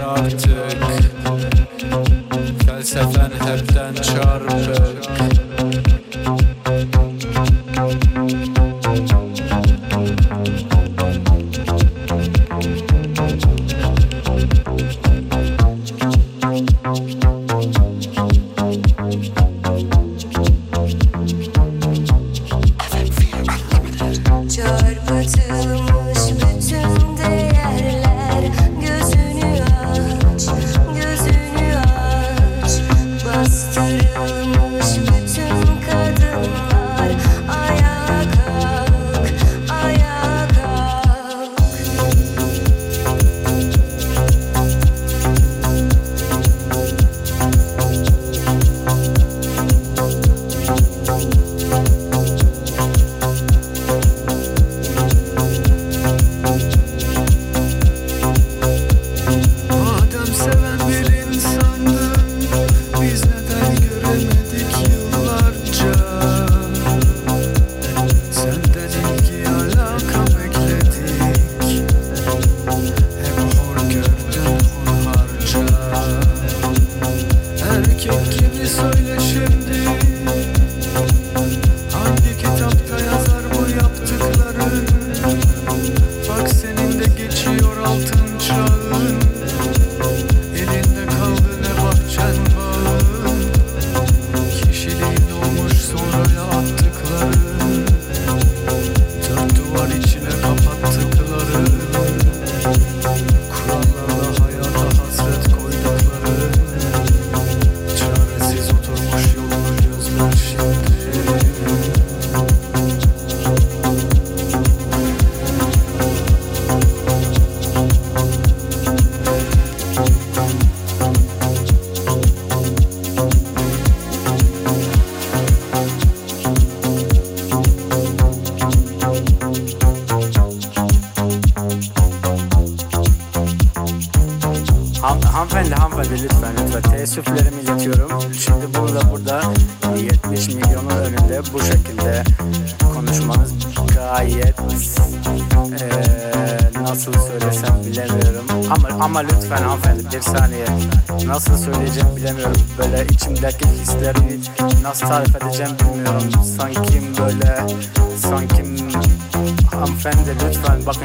artık. Felsefen hepten çarpık. tarif edeceğim bilmiyorum. Sankim böyle Sankim Hanımefendi lütfen bakın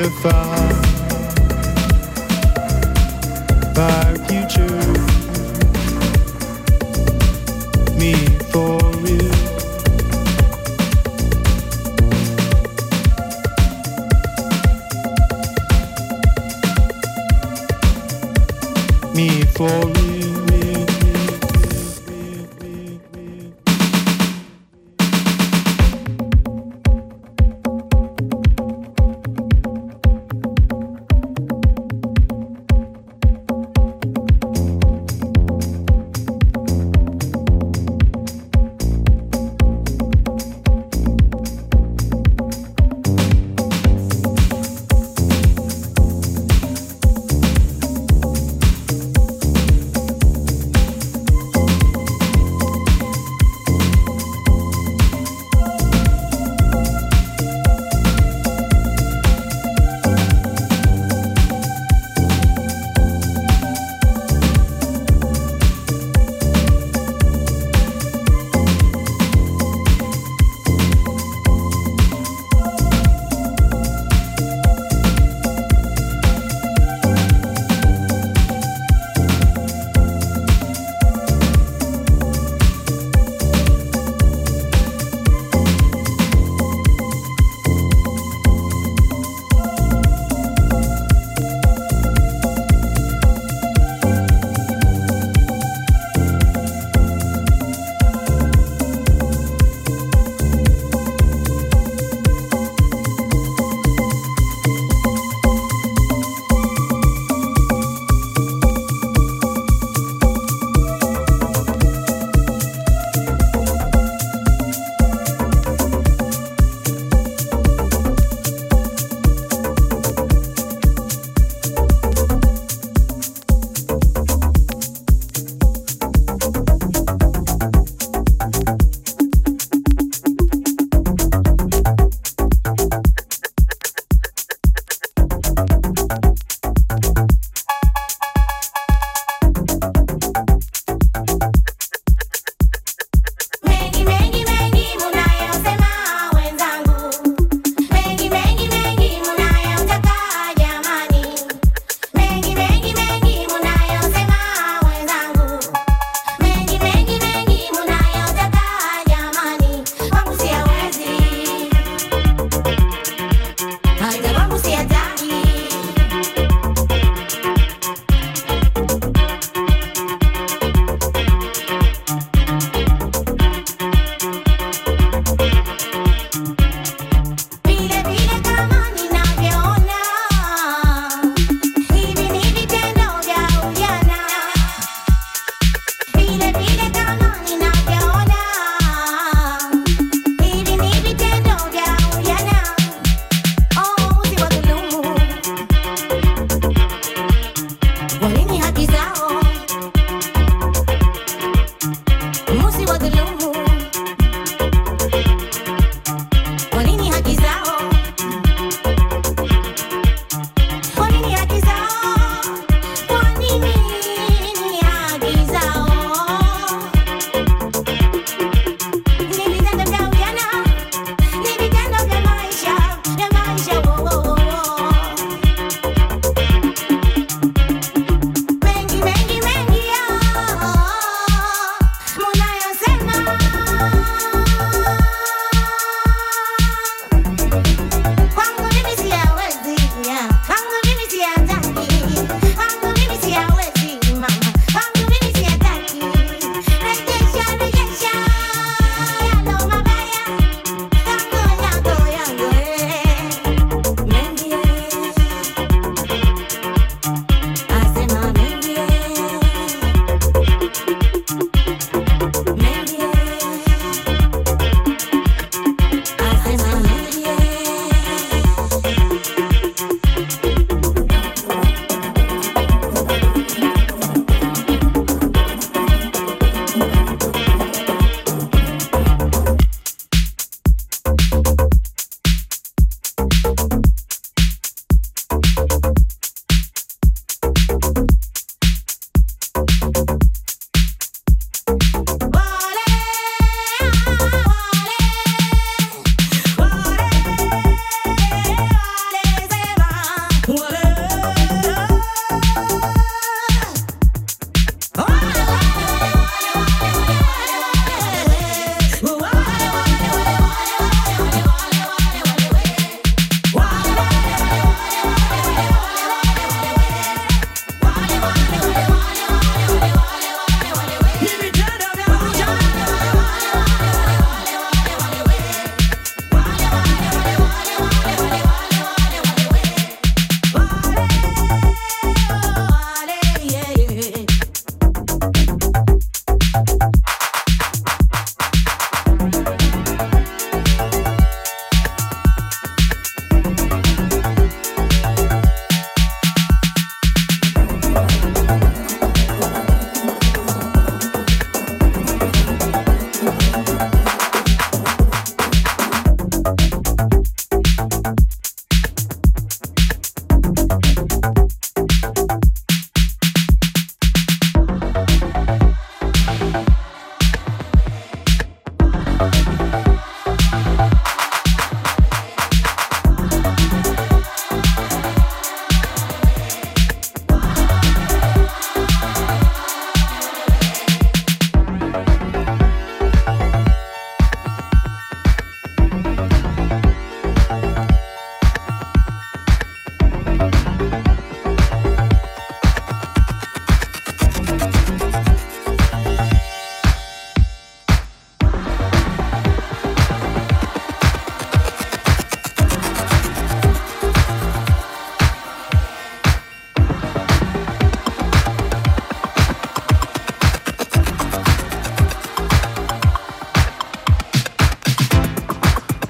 if I.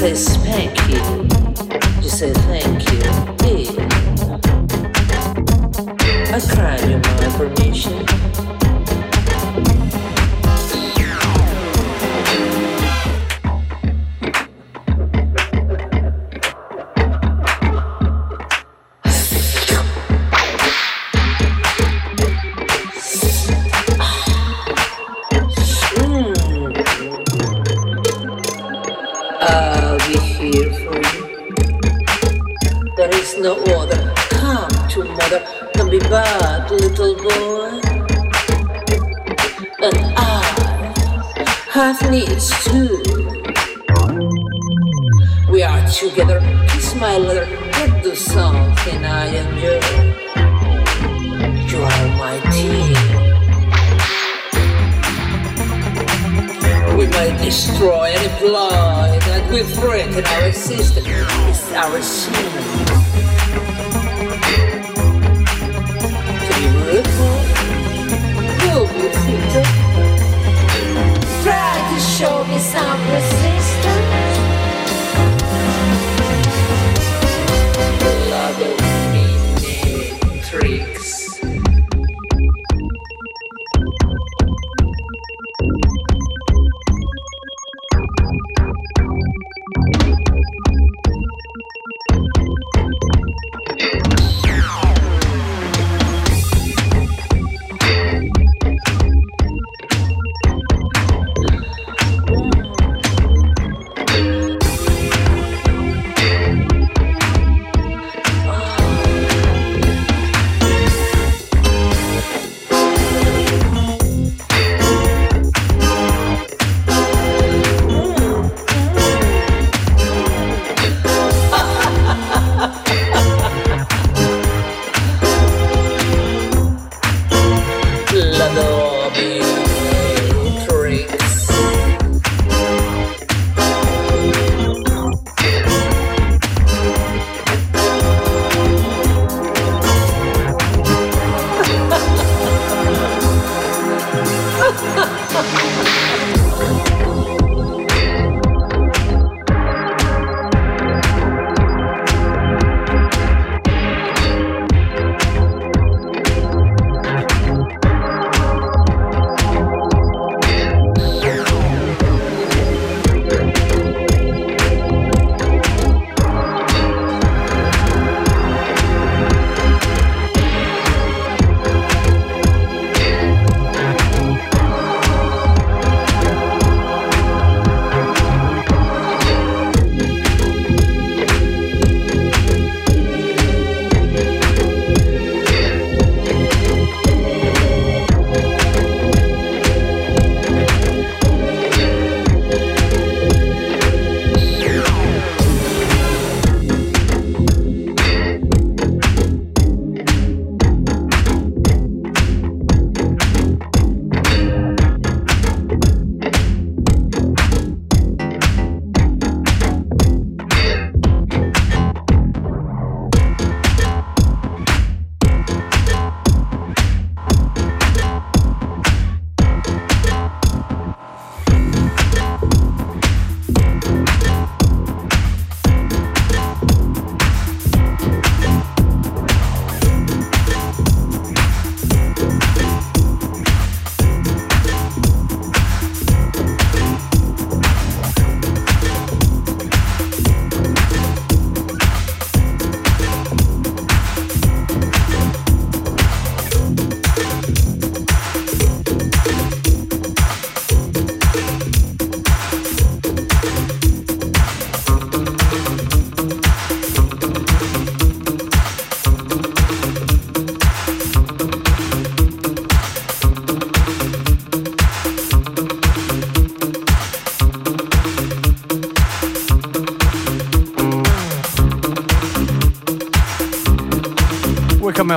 say thank you. You say thank you. Yeah. I cried in my permission. money is two. We are together, kiss my leather, get the song, and I am yours. You are my team. We may destroy any flaw that we threaten our existence. It's our sin. Beautiful, be you'll be Não precisa.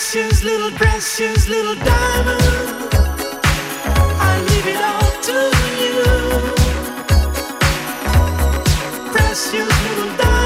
precious little, precious little diamond. I leave it all to you. Precious little diamond.